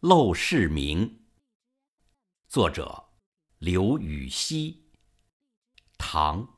陋室铭，作者刘禹锡，唐。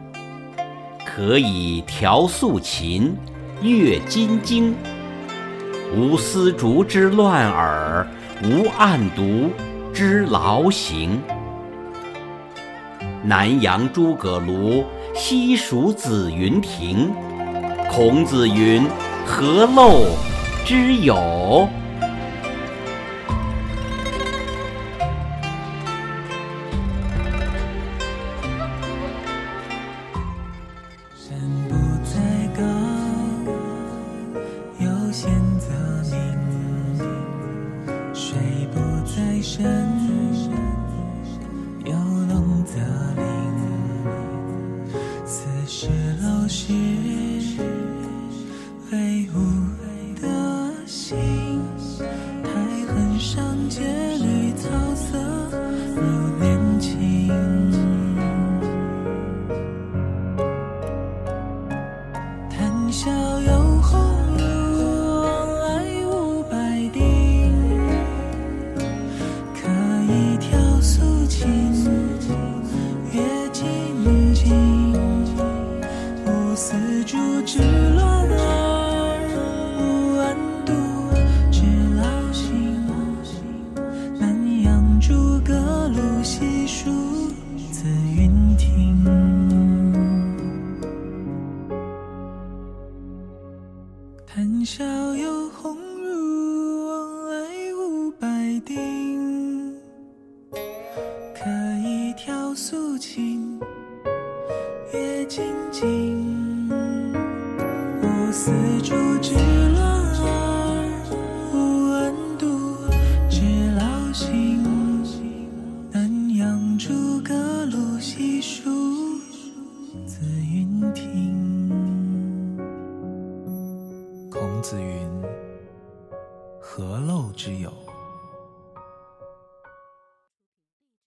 可以调素琴，阅金经。无丝竹之乱耳，无案牍之劳形。南阳诸葛庐，西蜀子云亭。孔子云：“何陋之有？”深有龙则灵，斯是陋室，谈笑有鸿儒，往来无白丁。可以调素琴，阅金经。无丝竹之子云：“何陋之有？”